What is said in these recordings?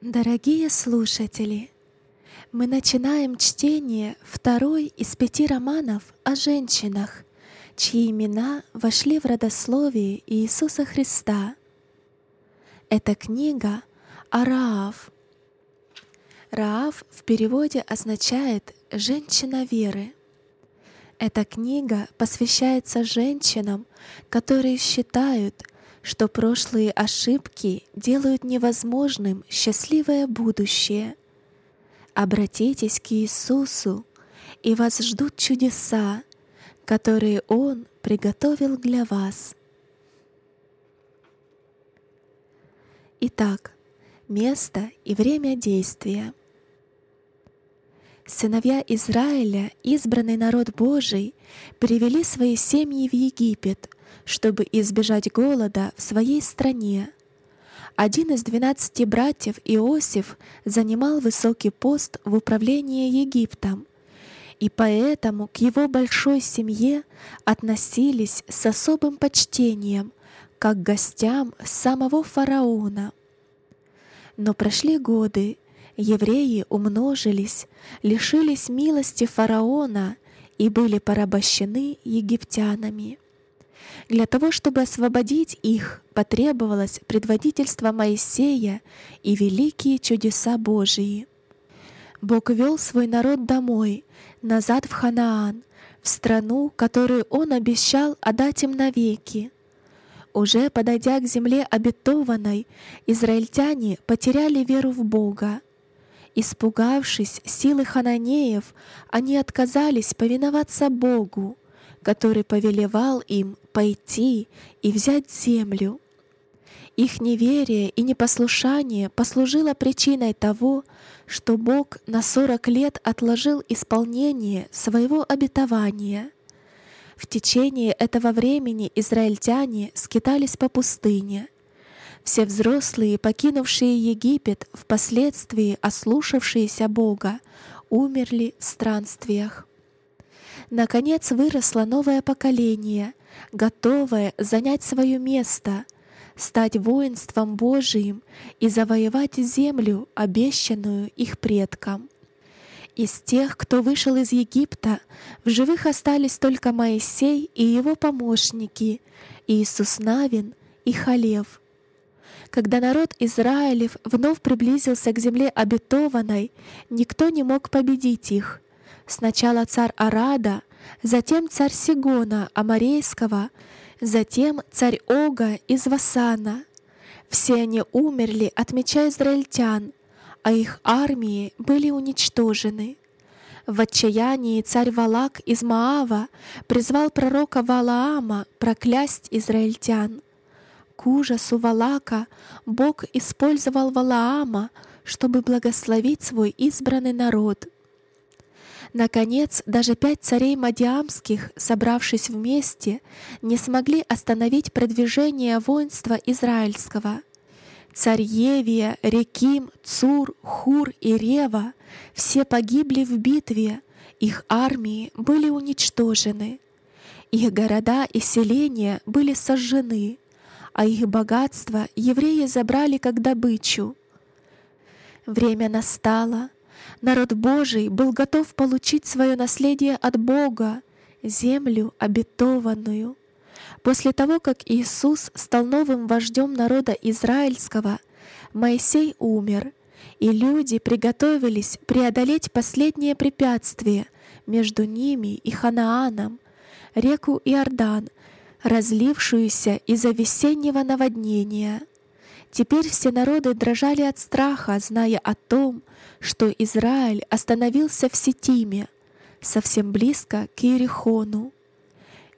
Дорогие слушатели, мы начинаем чтение второй из пяти романов о женщинах, чьи имена вошли в родословие Иисуса Христа. Это книга о Раав. Раав в переводе означает «женщина веры». Эта книга посвящается женщинам, которые считают, что прошлые ошибки делают невозможным счастливое будущее. Обратитесь к Иисусу, и вас ждут чудеса, которые Он приготовил для вас. Итак, место и время действия. Сыновья Израиля, избранный народ Божий, привели свои семьи в Египет, чтобы избежать голода в своей стране. Один из двенадцати братьев Иосиф занимал высокий пост в управлении Египтом, и поэтому к его большой семье относились с особым почтением, как к гостям самого фараона. Но прошли годы, евреи умножились, лишились милости фараона и были порабощены египтянами. Для того, чтобы освободить их, потребовалось предводительство Моисея и великие чудеса Божии. Бог вел свой народ домой, назад в Ханаан, в страну, которую Он обещал отдать им навеки. Уже подойдя к земле обетованной, израильтяне потеряли веру в Бога. Испугавшись силы хананеев, они отказались повиноваться Богу, который повелевал им пойти и взять землю. Их неверие и непослушание послужило причиной того, что Бог на сорок лет отложил исполнение своего обетования. В течение этого времени израильтяне скитались по пустыне. Все взрослые, покинувшие Египет, впоследствии ослушавшиеся Бога, умерли в странствиях. Наконец выросло новое поколение, готовое занять свое место, стать воинством Божиим и завоевать землю, обещанную их предкам. Из тех, кто вышел из Египта, в живых остались только Моисей и его помощники, Иисус Навин и Халев. Когда народ Израилев вновь приблизился к земле обетованной, никто не мог победить их — Сначала царь Арада, затем царь Сигона Амарейского, затем царь Ога из Васана. Все они умерли от меча израильтян, а их армии были уничтожены. В отчаянии царь Валак из Маава призвал пророка Валаама проклясть израильтян. К ужасу Валака Бог использовал Валаама, чтобы благословить свой избранный народ — Наконец, даже пять царей Мадиамских, собравшись вместе, не смогли остановить продвижение воинства израильского. Царь Евия, Реким, Цур, Хур и Рева все погибли в битве, их армии были уничтожены. Их города и селения были сожжены, а их богатство евреи забрали как добычу. Время настало — народ Божий был готов получить свое наследие от Бога, землю обетованную. После того, как Иисус стал новым вождем народа израильского, Моисей умер, и люди приготовились преодолеть последнее препятствие между ними и Ханааном, реку Иордан, разлившуюся из-за весеннего наводнения — Теперь все народы дрожали от страха, зная о том, что Израиль остановился в Сетиме, совсем близко к Иерихону.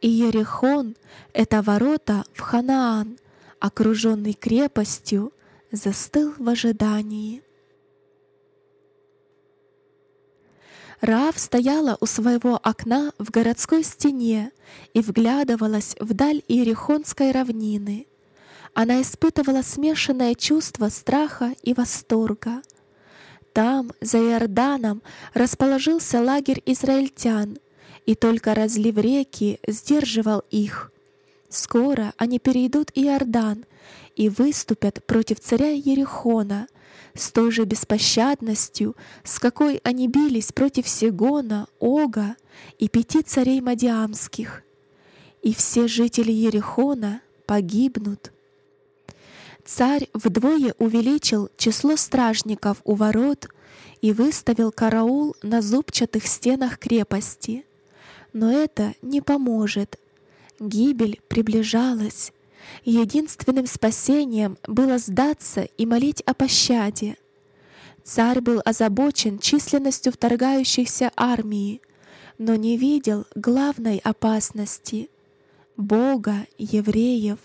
И Иерихон — это ворота в Ханаан, окруженный крепостью, застыл в ожидании. Раав стояла у своего окна в городской стене и вглядывалась вдаль Иерихонской равнины — она испытывала смешанное чувство страха и восторга. Там, за Иорданом, расположился лагерь израильтян, и только разлив реки сдерживал их. Скоро они перейдут Иордан и выступят против царя Ерехона, с той же беспощадностью, с какой они бились против Сигона, Ога и пяти царей Мадиамских. И все жители Ерехона погибнут. Царь вдвое увеличил число стражников у ворот и выставил караул на зубчатых стенах крепости. Но это не поможет. Гибель приближалась. Единственным спасением было сдаться и молить о пощаде. Царь был озабочен численностью вторгающихся армии, но не видел главной опасности — Бога евреев.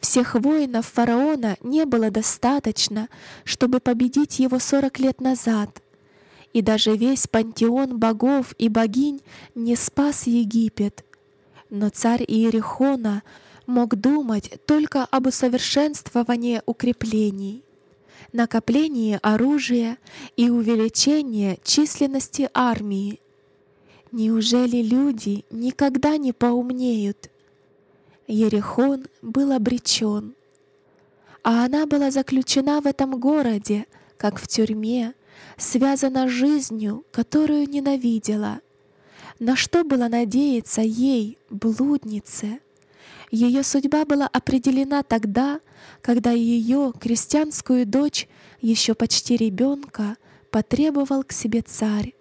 Всех воинов фараона не было достаточно, чтобы победить его сорок лет назад, и даже весь пантеон богов и богинь не спас Египет. Но царь Иерихона — мог думать только об усовершенствовании укреплений, накоплении оружия и увеличении численности армии. Неужели люди никогда не поумнеют? Ерехон был обречен, а она была заключена в этом городе, как в тюрьме, связана жизнью, которую ненавидела. На что было надеяться ей, блуднице? Ее судьба была определена тогда, когда ее крестьянскую дочь, еще почти ребенка, потребовал к себе царь.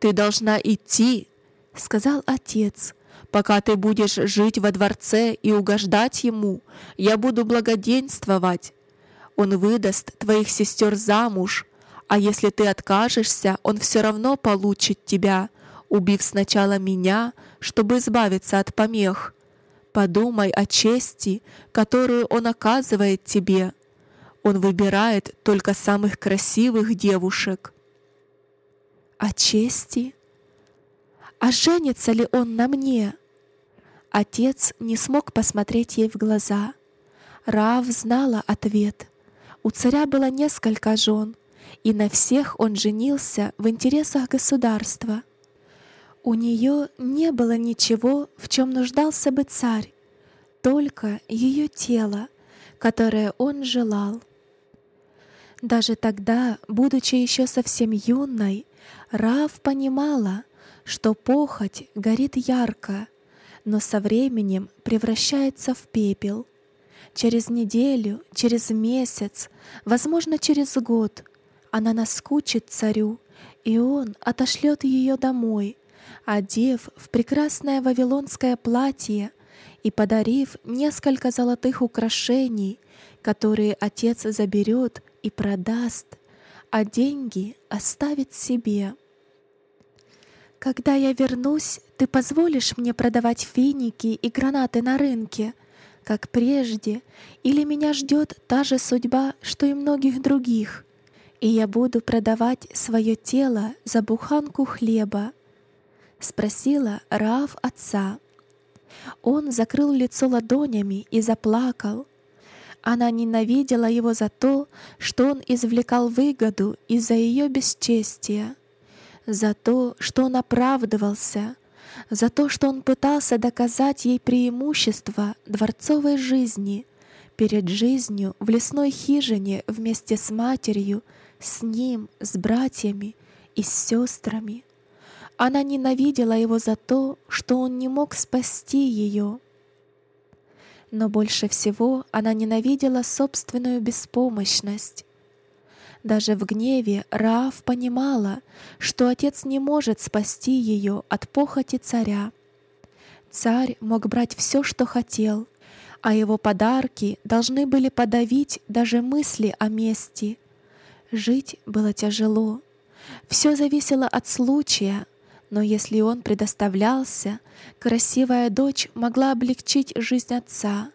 «Ты должна идти», — сказал отец, «пока ты будешь жить во дворце и угождать ему, я буду благоденствовать. Он выдаст твоих сестер замуж, а если ты откажешься, он все равно получит тебя, убив сначала меня, чтобы избавиться от помех». Подумай о чести, которую Он оказывает тебе. Он выбирает только самых красивых девушек. О чести? А женится ли Он на мне? Отец не смог посмотреть ей в глаза. Рав знала ответ. У царя было несколько жен, и на всех он женился в интересах государства — у нее не было ничего, в чем нуждался бы царь, только ее тело, которое он желал. Даже тогда, будучи еще совсем юной, Рав понимала, что похоть горит ярко, но со временем превращается в пепел. Через неделю, через месяц, возможно, через год она наскучит царю, и он отошлет ее домой, одев в прекрасное вавилонское платье и подарив несколько золотых украшений, которые отец заберет и продаст, а деньги оставит себе. Когда я вернусь, ты позволишь мне продавать финики и гранаты на рынке, как прежде, или меня ждет та же судьба, что и многих других, и я буду продавать свое тело за буханку хлеба, — спросила Раав отца. Он закрыл лицо ладонями и заплакал. Она ненавидела его за то, что он извлекал выгоду из-за ее бесчестия, за то, что он оправдывался, за то, что он пытался доказать ей преимущество дворцовой жизни перед жизнью в лесной хижине вместе с матерью, с ним, с братьями и с сестрами. Она ненавидела его за то, что он не мог спасти ее. Но больше всего она ненавидела собственную беспомощность. Даже в гневе Раав понимала, что отец не может спасти ее от похоти царя. Царь мог брать все, что хотел, а его подарки должны были подавить даже мысли о мести. Жить было тяжело. Все зависело от случая, но если он предоставлялся, красивая дочь могла облегчить жизнь отца.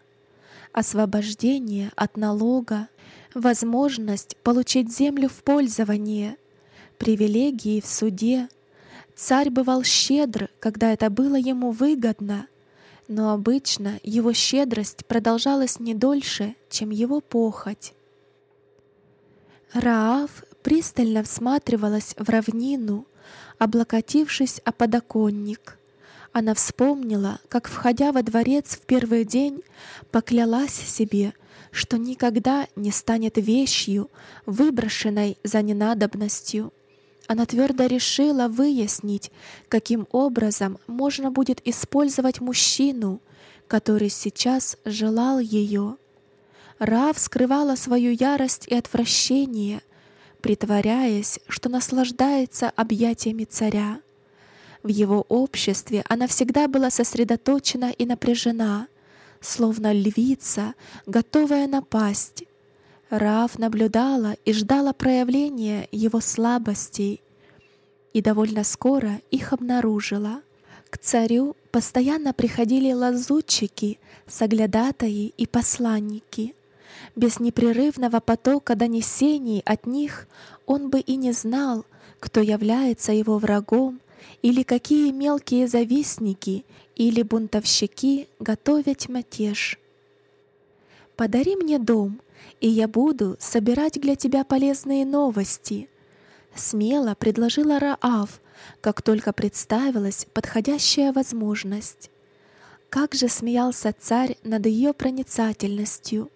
Освобождение от налога, возможность получить землю в пользование, привилегии в суде. Царь бывал щедр, когда это было ему выгодно, но обычно его щедрость продолжалась не дольше, чем его похоть. Раав пристально всматривалась в равнину, облокотившись о подоконник. Она вспомнила, как, входя во дворец в первый день, поклялась себе, что никогда не станет вещью, выброшенной за ненадобностью. Она твердо решила выяснить, каким образом можно будет использовать мужчину, который сейчас желал ее. Рав скрывала свою ярость и отвращение, притворяясь, что наслаждается объятиями царя. В его обществе она всегда была сосредоточена и напряжена, словно львица, готовая напасть. Рав наблюдала и ждала проявления его слабостей, и довольно скоро их обнаружила. К царю постоянно приходили лазутчики, соглядатаи и посланники. Без непрерывного потока донесений от них он бы и не знал, кто является его врагом или какие мелкие завистники или бунтовщики готовят мятеж. Подари мне дом, и я буду собирать для тебя полезные новости. Смело предложила Раав, как только представилась подходящая возможность. Как же смеялся царь над ее проницательностью.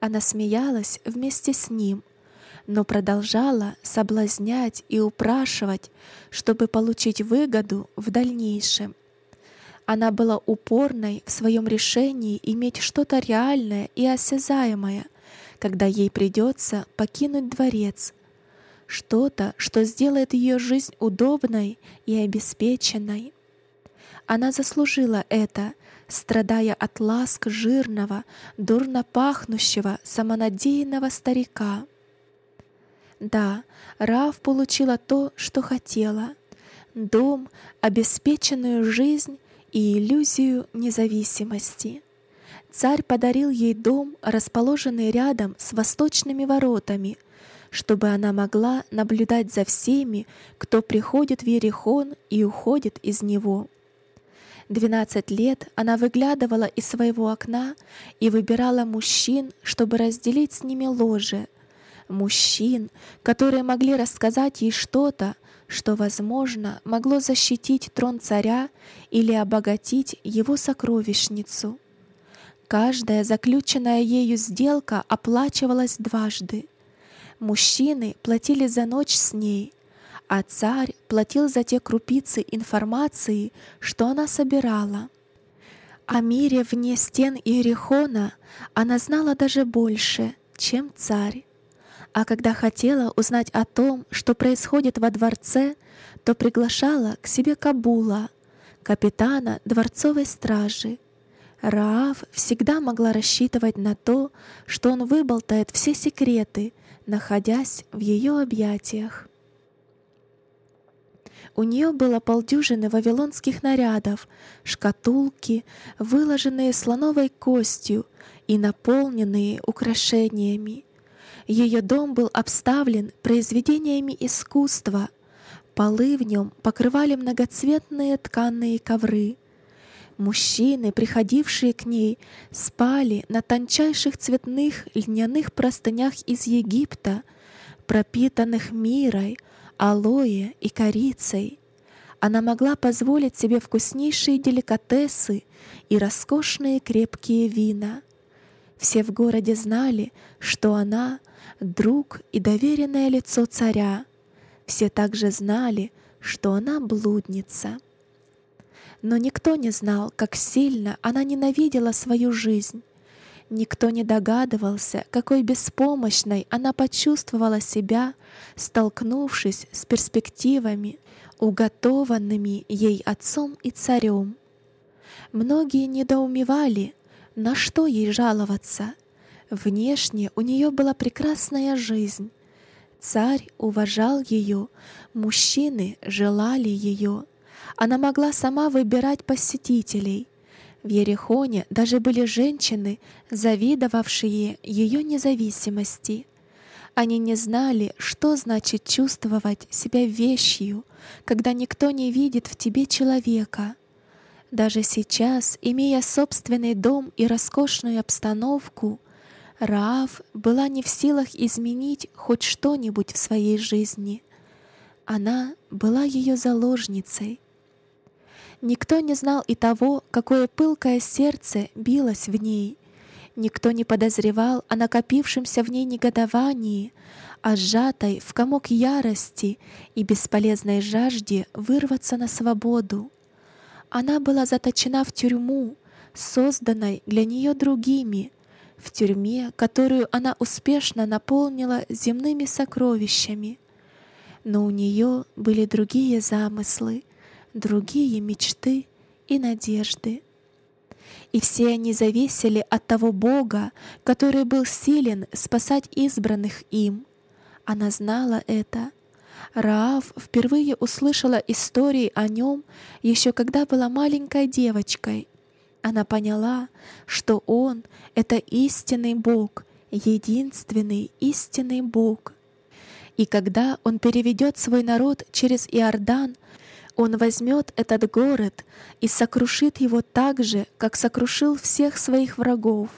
Она смеялась вместе с ним, но продолжала соблазнять и упрашивать, чтобы получить выгоду в дальнейшем. Она была упорной в своем решении иметь что-то реальное и осязаемое, когда ей придется покинуть дворец, что-то, что сделает ее жизнь удобной и обеспеченной. Она заслужила это, страдая от ласк жирного, дурно пахнущего, самонадеянного старика. Да, Рав получила то, что хотела — дом, обеспеченную жизнь и иллюзию независимости. Царь подарил ей дом, расположенный рядом с восточными воротами, чтобы она могла наблюдать за всеми, кто приходит в Ерехон и уходит из него. Двенадцать лет она выглядывала из своего окна и выбирала мужчин, чтобы разделить с ними ложе. Мужчин, которые могли рассказать ей что-то, что, возможно, могло защитить трон царя или обогатить его сокровищницу. Каждая заключенная ею сделка оплачивалась дважды. Мужчины платили за ночь с ней, а царь платил за те крупицы информации, что она собирала. О мире вне стен Иерихона она знала даже больше, чем царь. А когда хотела узнать о том, что происходит во дворце, то приглашала к себе Кабула, капитана дворцовой стражи. Раав всегда могла рассчитывать на то, что он выболтает все секреты, находясь в ее объятиях. У нее было полдюжины вавилонских нарядов, шкатулки, выложенные слоновой костью и наполненные украшениями. Ее дом был обставлен произведениями искусства. Полы в нем покрывали многоцветные тканые ковры. Мужчины, приходившие к ней, спали на тончайших цветных льняных простынях из Египта, пропитанных мирой, алоэ и корицей. Она могла позволить себе вкуснейшие деликатесы и роскошные крепкие вина. Все в городе знали, что она — друг и доверенное лицо царя. Все также знали, что она блудница. Но никто не знал, как сильно она ненавидела свою жизнь. Никто не догадывался, какой беспомощной она почувствовала себя, столкнувшись с перспективами, уготованными ей отцом и царем. Многие недоумевали, на что ей жаловаться. Внешне у нее была прекрасная жизнь. Царь уважал ее, мужчины желали ее. Она могла сама выбирать посетителей — в Ерехоне даже были женщины, завидовавшие ее независимости. Они не знали, что значит чувствовать себя вещью, когда никто не видит в тебе человека. Даже сейчас, имея собственный дом и роскошную обстановку, Раав была не в силах изменить хоть что-нибудь в своей жизни. Она была ее заложницей. Никто не знал и того, какое пылкое сердце билось в ней. Никто не подозревал о накопившемся в ней негодовании, о сжатой в комок ярости и бесполезной жажде вырваться на свободу. Она была заточена в тюрьму, созданной для нее другими, в тюрьме, которую она успешно наполнила земными сокровищами. Но у нее были другие замыслы, другие мечты и надежды и все они зависели от того Бога, который был силен спасать избранных им. Она знала это. Раав впервые услышала истории о нем еще когда была маленькой девочкой. Она поняла, что он — это истинный Бог, единственный истинный Бог. И когда он переведет свой народ через Иордан — он возьмет этот город и сокрушит его так же, как сокрушил всех своих врагов.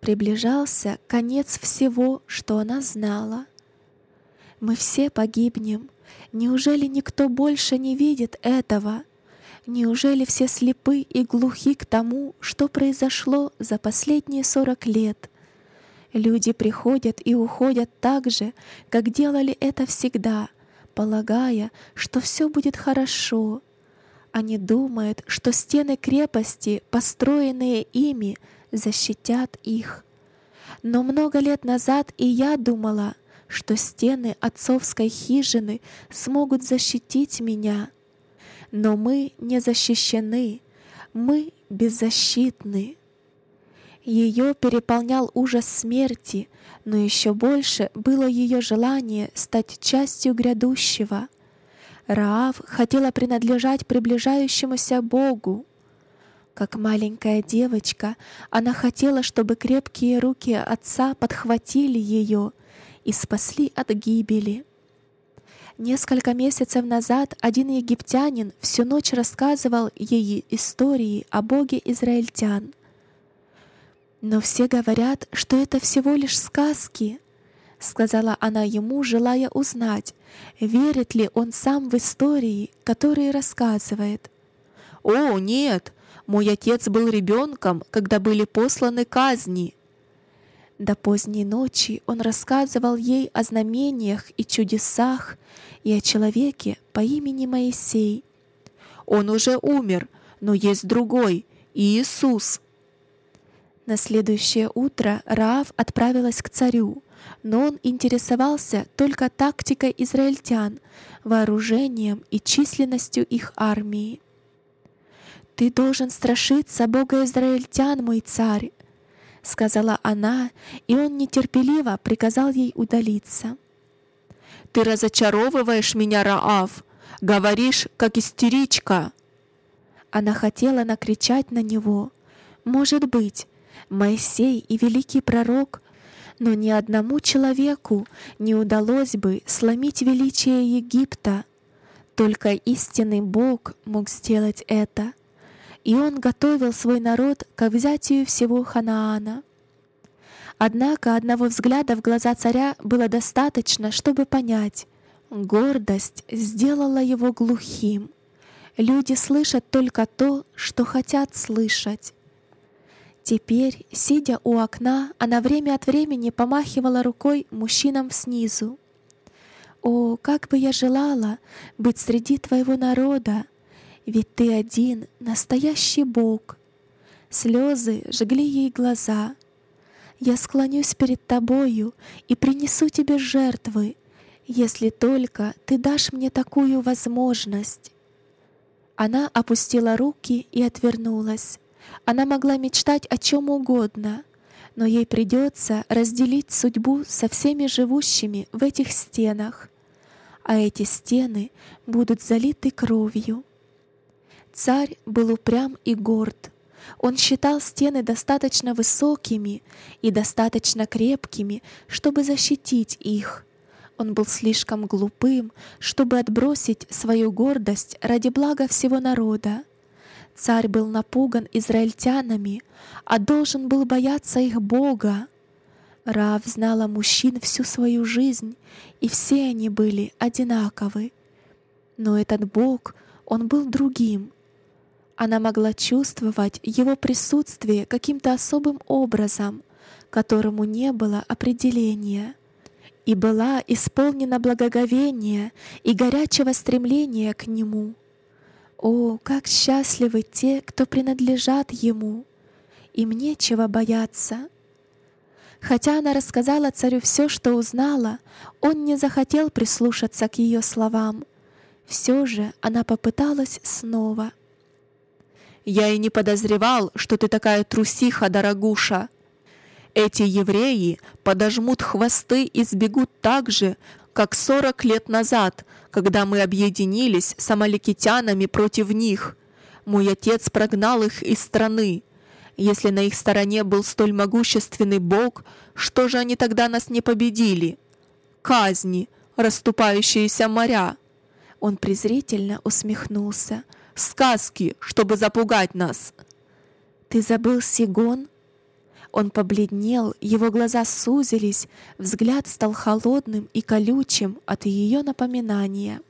Приближался конец всего, что она знала. Мы все погибнем. Неужели никто больше не видит этого? Неужели все слепы и глухи к тому, что произошло за последние сорок лет? Люди приходят и уходят так же, как делали это всегда — полагая, что все будет хорошо. Они думают, что стены крепости, построенные ими, защитят их. Но много лет назад и я думала, что стены отцовской хижины смогут защитить меня. Но мы не защищены, мы беззащитны. Ее переполнял ужас смерти, но еще больше было ее желание стать частью грядущего. Раав хотела принадлежать приближающемуся Богу. Как маленькая девочка, она хотела, чтобы крепкие руки отца подхватили ее и спасли от гибели. Несколько месяцев назад один египтянин всю ночь рассказывал ей истории о Боге израильтян — «Но все говорят, что это всего лишь сказки», — сказала она ему, желая узнать, верит ли он сам в истории, которые рассказывает. «О, нет! Мой отец был ребенком, когда были посланы казни». До поздней ночи он рассказывал ей о знамениях и чудесах и о человеке по имени Моисей. «Он уже умер, но есть другой, Иисус, на следующее утро Раав отправилась к царю, но он интересовался только тактикой израильтян, вооружением и численностью их армии. «Ты должен страшиться Бога израильтян, мой царь!» — сказала она, и он нетерпеливо приказал ей удалиться. «Ты разочаровываешь меня, Раав! Говоришь, как истеричка!» Она хотела накричать на него. Может быть, Моисей и великий пророк, но ни одному человеку не удалось бы сломить величие Египта. Только истинный Бог мог сделать это, и Он готовил свой народ к взятию всего Ханаана. Однако одного взгляда в глаза царя было достаточно, чтобы понять, гордость сделала его глухим. Люди слышат только то, что хотят слышать. Теперь, сидя у окна, она время от времени помахивала рукой мужчинам снизу. «О, как бы я желала быть среди твоего народа, ведь ты один, настоящий Бог!» Слезы жгли ей глаза. «Я склонюсь перед тобою и принесу тебе жертвы, если только ты дашь мне такую возможность». Она опустила руки и отвернулась. Она могла мечтать о чем угодно, но ей придется разделить судьбу со всеми живущими в этих стенах, а эти стены будут залиты кровью. Царь был упрям и горд. Он считал стены достаточно высокими и достаточно крепкими, чтобы защитить их. Он был слишком глупым, чтобы отбросить свою гордость ради блага всего народа. Царь был напуган израильтянами, а должен был бояться их Бога. Рав знала мужчин всю свою жизнь, и все они были одинаковы. Но этот Бог, он был другим. Она могла чувствовать его присутствие каким-то особым образом, которому не было определения, и была исполнена благоговения и горячего стремления к нему. О, как счастливы те, кто принадлежат ему! Им нечего бояться. Хотя она рассказала царю все, что узнала, он не захотел прислушаться к ее словам. Все же она попыталась снова. «Я и не подозревал, что ты такая трусиха, дорогуша. Эти евреи подожмут хвосты и сбегут так же, как сорок лет назад, когда мы объединились с амаликитянами против них. Мой отец прогнал их из страны. Если на их стороне был столь могущественный Бог, что же они тогда нас не победили? Казни, расступающиеся моря. Он презрительно усмехнулся. Сказки, чтобы запугать нас. Ты забыл Сигон? Он побледнел, его глаза сузились, взгляд стал холодным и колючим от ее напоминания.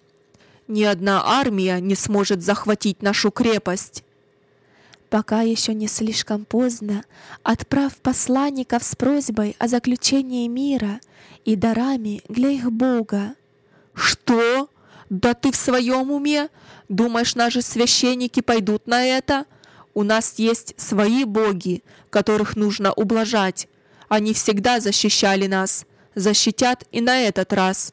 Ни одна армия не сможет захватить нашу крепость. Пока еще не слишком поздно, отправь посланников с просьбой о заключении мира и дарами для их Бога. Что? Да ты в своем уме? Думаешь, наши священники пойдут на это? У нас есть свои боги, которых нужно ублажать. Они всегда защищали нас, защитят и на этот раз.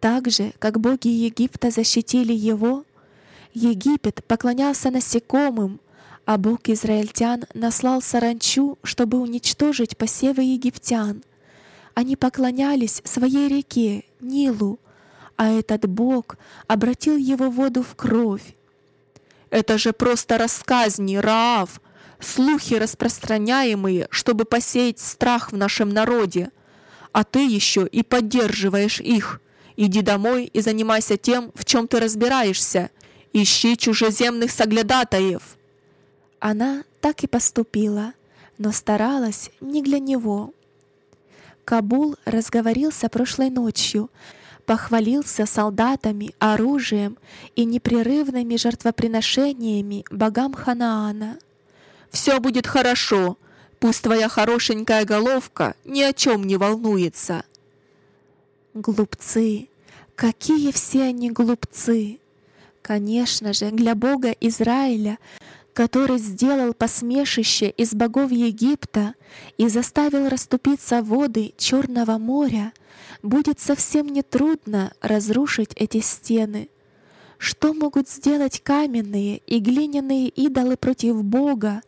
Так же, как боги Египта защитили его, Египет поклонялся насекомым, а Бог израильтян наслал саранчу, чтобы уничтожить посевы египтян. Они поклонялись своей реке, Нилу, а этот Бог обратил его воду в кровь. Это же просто рассказни, Раав, слухи распространяемые, чтобы посеять страх в нашем народе. А ты еще и поддерживаешь их. Иди домой и занимайся тем, в чем ты разбираешься. Ищи чужеземных соглядатаев. Она так и поступила, но старалась не для него. Кабул разговорился прошлой ночью, похвалился солдатами, оружием и непрерывными жертвоприношениями богам Ханаана. «Все будет хорошо, пусть твоя хорошенькая головка ни о чем не волнуется». Глупцы! Какие все они глупцы! Конечно же, для Бога Израиля который сделал посмешище из богов Египта и заставил расступиться воды Черного моря, будет совсем нетрудно разрушить эти стены. Что могут сделать каменные и глиняные идолы против Бога,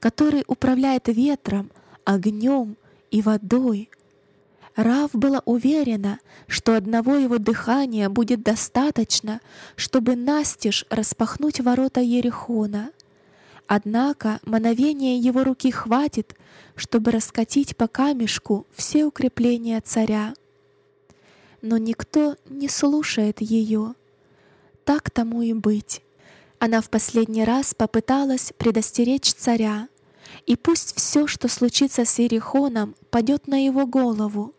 который управляет ветром, огнем и водой? Рав была уверена, что одного его дыхания будет достаточно, чтобы настежь распахнуть ворота Ерехона. Однако мановения его руки хватит, чтобы раскатить по камешку все укрепления царя. Но никто не слушает ее. Так тому и быть. Она в последний раз попыталась предостеречь царя, и пусть все, что случится с Иерихоном, падет на его голову.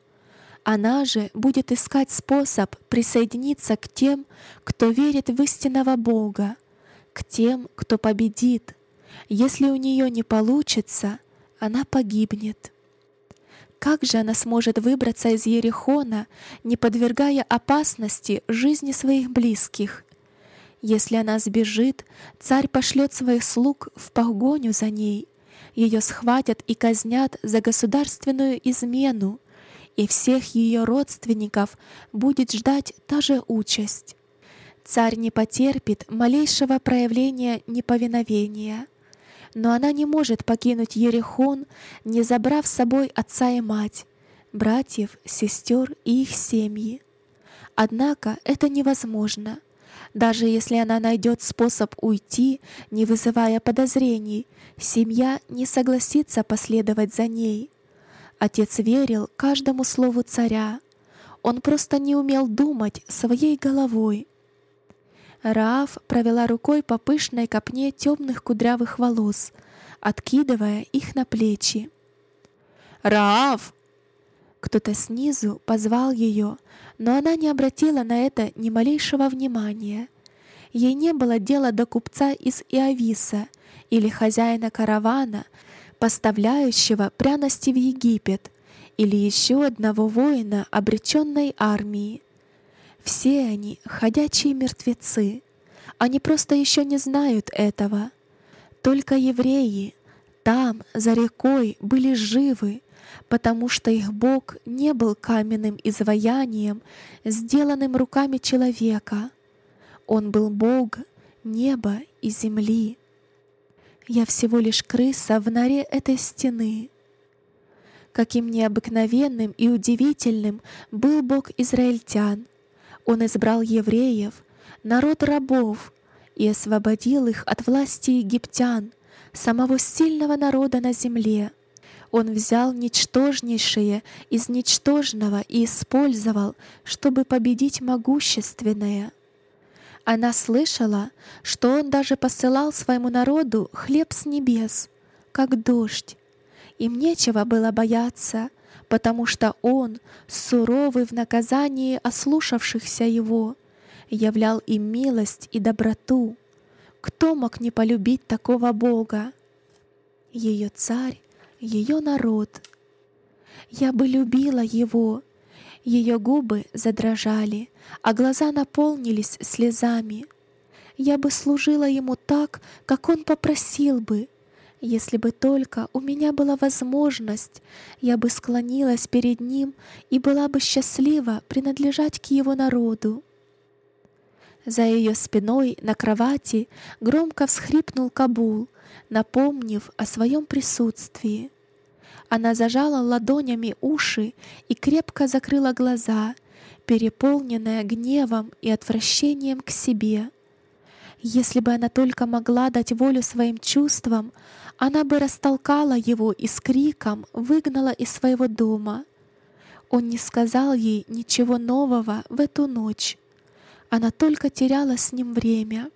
Она же будет искать способ присоединиться к тем, кто верит в истинного Бога, к тем, кто победит, если у нее не получится, она погибнет. Как же она сможет выбраться из Ерехона, не подвергая опасности жизни своих близких? Если она сбежит, царь пошлет своих слуг в погоню за ней. Ее схватят и казнят за государственную измену, и всех ее родственников будет ждать та же участь. Царь не потерпит малейшего проявления неповиновения но она не может покинуть Ерехон, не забрав с собой отца и мать, братьев, сестер и их семьи. Однако это невозможно. Даже если она найдет способ уйти, не вызывая подозрений, семья не согласится последовать за ней. Отец верил каждому слову царя. Он просто не умел думать своей головой. Раав провела рукой по пышной копне темных кудрявых волос, откидывая их на плечи. «Раав!» Кто-то снизу позвал ее, но она не обратила на это ни малейшего внимания. Ей не было дела до купца из Иовиса или хозяина каравана, поставляющего пряности в Египет, или еще одного воина обреченной армии. Все они — ходячие мертвецы. Они просто еще не знают этого. Только евреи там, за рекой, были живы, потому что их Бог не был каменным изваянием, сделанным руками человека. Он был Бог неба и земли. Я всего лишь крыса в норе этой стены. Каким необыкновенным и удивительным был Бог израильтян. Он избрал евреев, народ рабов, и освободил их от власти египтян, самого сильного народа на земле. Он взял ничтожнейшее из ничтожного и использовал, чтобы победить могущественное. Она слышала, что он даже посылал своему народу хлеб с небес, как дождь. Им нечего было бояться, потому что он, суровый в наказании ослушавшихся его, являл им милость и доброту. Кто мог не полюбить такого Бога? Ее царь, ее народ. Я бы любила его, ее губы задрожали, а глаза наполнились слезами. Я бы служила ему так, как он попросил бы. Если бы только у меня была возможность, я бы склонилась перед ним и была бы счастлива принадлежать к его народу. За ее спиной на кровати громко всхрипнул Кабул, напомнив о своем присутствии. Она зажала ладонями уши и крепко закрыла глаза, переполненная гневом и отвращением к себе. Если бы она только могла дать волю своим чувствам, она бы растолкала его и с криком выгнала из своего дома. Он не сказал ей ничего нового в эту ночь. Она только теряла с ним время.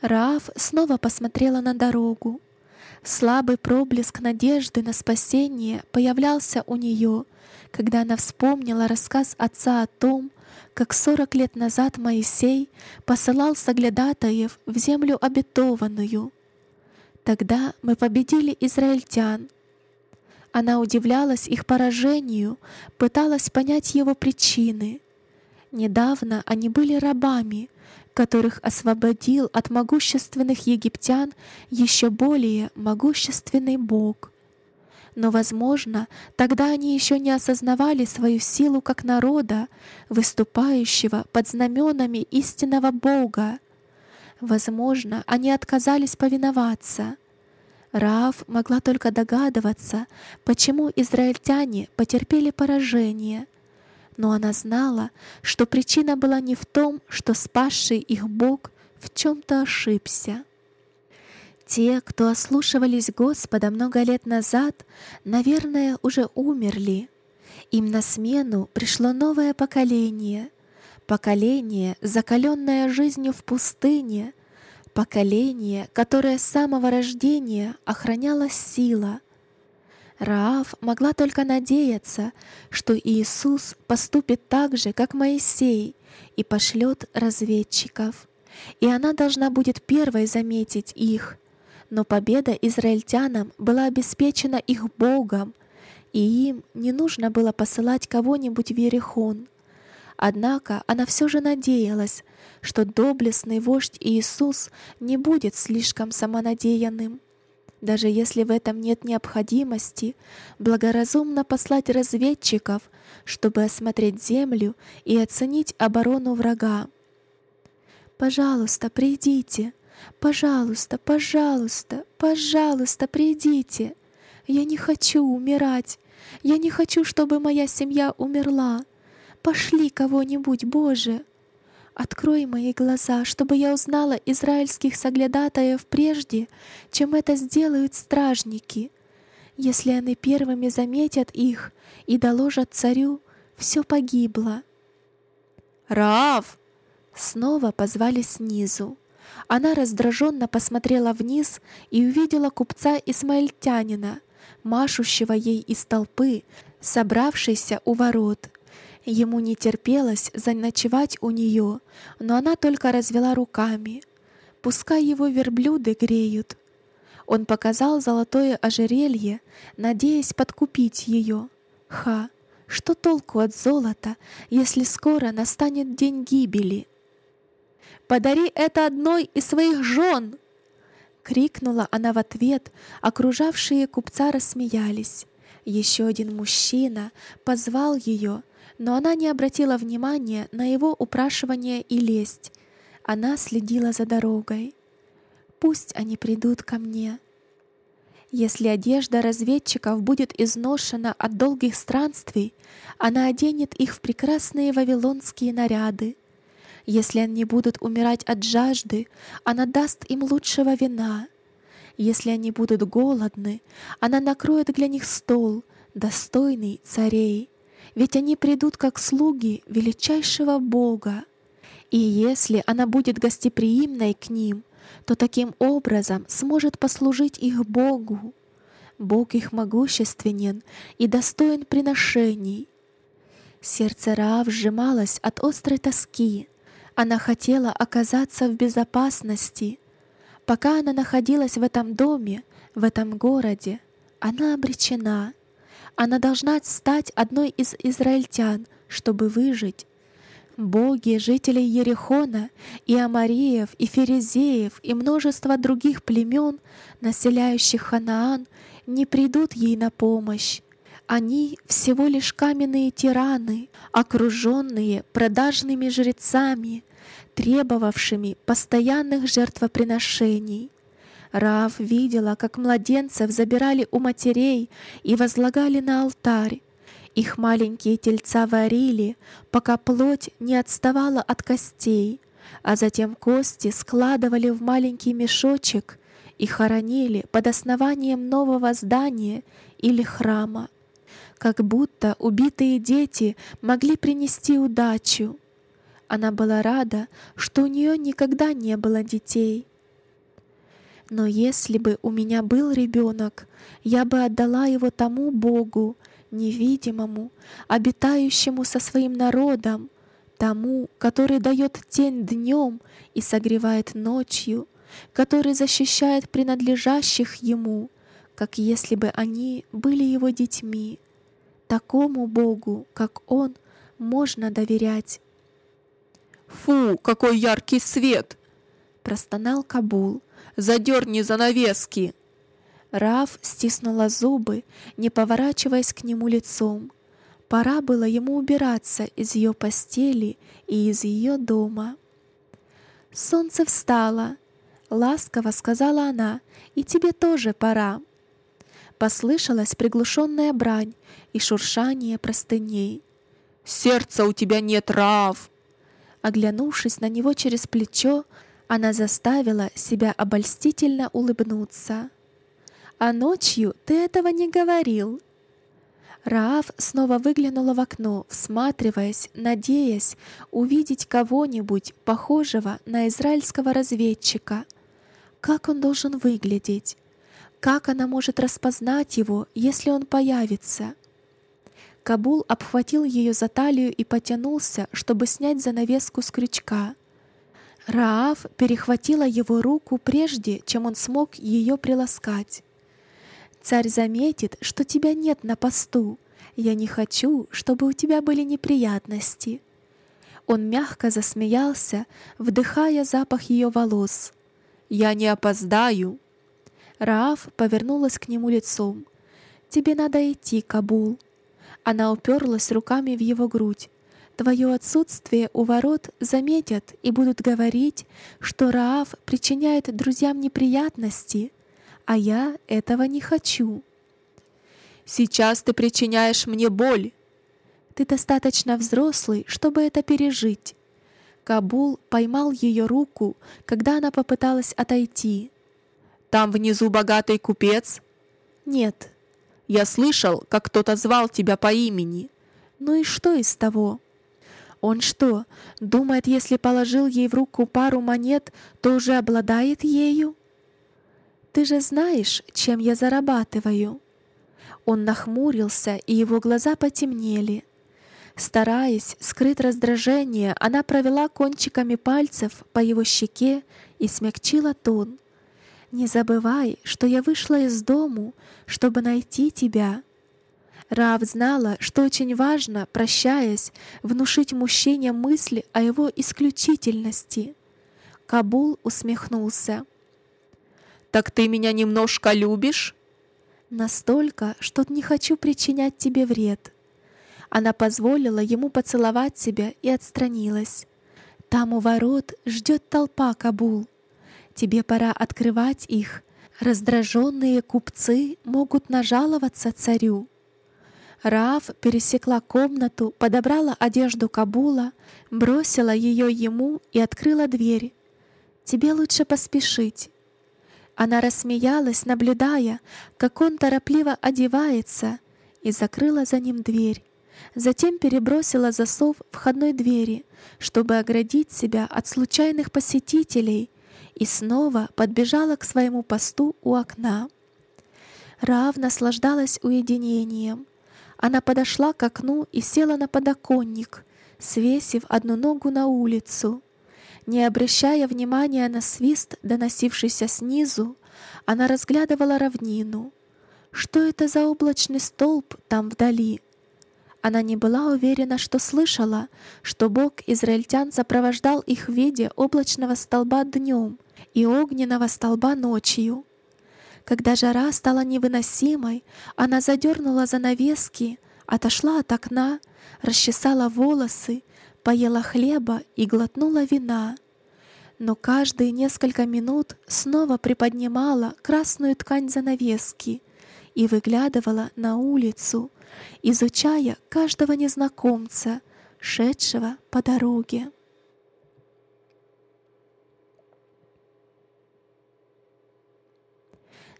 Раав снова посмотрела на дорогу. Слабый проблеск надежды на спасение появлялся у нее, когда она вспомнила рассказ отца о том, как сорок лет назад Моисей посылал соглядатаев в землю обетованную. Тогда мы победили израильтян. Она удивлялась их поражению, пыталась понять его причины. Недавно они были рабами, которых освободил от могущественных египтян еще более могущественный Бог. Но, возможно, тогда они еще не осознавали свою силу как народа, выступающего под знаменами истинного Бога. Возможно, они отказались повиноваться. Раав могла только догадываться, почему израильтяне потерпели поражение — но она знала, что причина была не в том, что спасший их Бог в чем-то ошибся. Те, кто ослушивались Господа много лет назад, наверное, уже умерли. Им на смену пришло новое поколение, поколение, закаленное жизнью в пустыне, поколение, которое с самого рождения охраняло сила, Раав могла только надеяться, что Иисус поступит так же, как Моисей, и пошлет разведчиков. И она должна будет первой заметить их. Но победа израильтянам была обеспечена их Богом, и им не нужно было посылать кого-нибудь в Ерехон. Однако она все же надеялась, что доблестный вождь Иисус не будет слишком самонадеянным даже если в этом нет необходимости, благоразумно послать разведчиков, чтобы осмотреть землю и оценить оборону врага. «Пожалуйста, придите! Пожалуйста, пожалуйста, пожалуйста, придите! Я не хочу умирать! Я не хочу, чтобы моя семья умерла! Пошли кого-нибудь, Боже!» Открой мои глаза, чтобы я узнала израильских соглядатаев прежде, чем это сделают стражники. Если они первыми заметят их и доложат царю, все погибло. Раав! Снова позвали снизу. Она раздраженно посмотрела вниз и увидела купца Исмаильтянина, машущего ей из толпы, собравшейся у ворот. Ему не терпелось заночевать у нее, но она только развела руками. Пускай его верблюды греют. Он показал золотое ожерелье, надеясь подкупить ее. Ха! Что толку от золота, если скоро настанет день гибели? «Подари это одной из своих жен!» Крикнула она в ответ, окружавшие купца рассмеялись. Еще один мужчина позвал ее, но она не обратила внимания на его упрашивание и лесть. Она следила за дорогой. «Пусть они придут ко мне», если одежда разведчиков будет изношена от долгих странствий, она оденет их в прекрасные вавилонские наряды. Если они будут умирать от жажды, она даст им лучшего вина. Если они будут голодны, она накроет для них стол, достойный царей, ведь они придут как слуги величайшего Бога. И если она будет гостеприимной к ним — то таким образом сможет послужить их Богу. Бог их могущественен и достоин приношений. Сердце Раав сжималось от острой тоски. Она хотела оказаться в безопасности. Пока она находилась в этом доме, в этом городе, она обречена. Она должна стать одной из израильтян, чтобы выжить. Боги жителей Ерехона, и Амариев, и Ферезеев, и множество других племен, населяющих Ханаан, не придут ей на помощь. Они всего лишь каменные тираны, окруженные продажными жрецами, требовавшими постоянных жертвоприношений. Рав видела, как младенцев забирали у матерей и возлагали на алтарь, их маленькие тельца варили, пока плоть не отставала от костей, а затем кости складывали в маленький мешочек и хоронили под основанием нового здания или храма, как будто убитые дети могли принести удачу. Она была рада, что у нее никогда не было детей. Но если бы у меня был ребенок, я бы отдала его тому Богу, невидимому, обитающему со своим народом, тому, который дает тень днем и согревает ночью, который защищает принадлежащих ему, как если бы они были его детьми. Такому Богу, как Он, можно доверять. «Фу, какой яркий свет!» — простонал Кабул. «Задерни занавески!» Раф стиснула зубы, не поворачиваясь к нему лицом. Пора было ему убираться из ее постели и из ее дома. «Солнце встало», — ласково сказала она, — «и тебе тоже пора». Послышалась приглушенная брань и шуршание простыней. «Сердца у тебя нет, Рав!» Оглянувшись на него через плечо, она заставила себя обольстительно улыбнуться а ночью ты этого не говорил». Раав снова выглянула в окно, всматриваясь, надеясь увидеть кого-нибудь похожего на израильского разведчика. Как он должен выглядеть? Как она может распознать его, если он появится? Кабул обхватил ее за талию и потянулся, чтобы снять занавеску с крючка. Раав перехватила его руку прежде, чем он смог ее приласкать. Царь заметит, что тебя нет на посту. Я не хочу, чтобы у тебя были неприятности». Он мягко засмеялся, вдыхая запах ее волос. «Я не опоздаю!» Раав повернулась к нему лицом. «Тебе надо идти, Кабул». Она уперлась руками в его грудь. Твое отсутствие у ворот заметят и будут говорить, что Раав причиняет друзьям неприятности — а я этого не хочу. Сейчас ты причиняешь мне боль. Ты достаточно взрослый, чтобы это пережить. Кабул поймал ее руку, когда она попыталась отойти. Там внизу богатый купец? Нет. Я слышал, как кто-то звал тебя по имени. Ну и что из того? Он что, думает, если положил ей в руку пару монет, то уже обладает ею? Ты же знаешь, чем я зарабатываю». Он нахмурился, и его глаза потемнели. Стараясь скрыть раздражение, она провела кончиками пальцев по его щеке и смягчила тон. «Не забывай, что я вышла из дому, чтобы найти тебя». Рав знала, что очень важно, прощаясь, внушить мужчине мысли о его исключительности. Кабул усмехнулся. «Так ты меня немножко любишь?» «Настолько, что не хочу причинять тебе вред». Она позволила ему поцеловать себя и отстранилась. «Там у ворот ждет толпа, Кабул. Тебе пора открывать их. Раздраженные купцы могут нажаловаться царю». Раав пересекла комнату, подобрала одежду Кабула, бросила ее ему и открыла дверь. «Тебе лучше поспешить». Она рассмеялась, наблюдая, как он торопливо одевается, и закрыла за ним дверь. Затем перебросила засов входной двери, чтобы оградить себя от случайных посетителей, и снова подбежала к своему посту у окна. Рав наслаждалась уединением. Она подошла к окну и села на подоконник, свесив одну ногу на улицу. Не обращая внимания на свист, доносившийся снизу, она разглядывала равнину. Что это за облачный столб там вдали? Она не была уверена, что слышала, что Бог израильтян сопровождал их в виде облачного столба днем и огненного столба ночью. Когда жара стала невыносимой, она задернула занавески, отошла от окна, расчесала волосы, поела хлеба и глотнула вина. Но каждые несколько минут снова приподнимала красную ткань занавески и выглядывала на улицу, изучая каждого незнакомца, шедшего по дороге.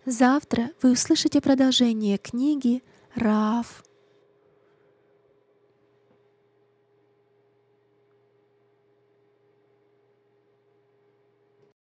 Завтра вы услышите продолжение книги «Раф».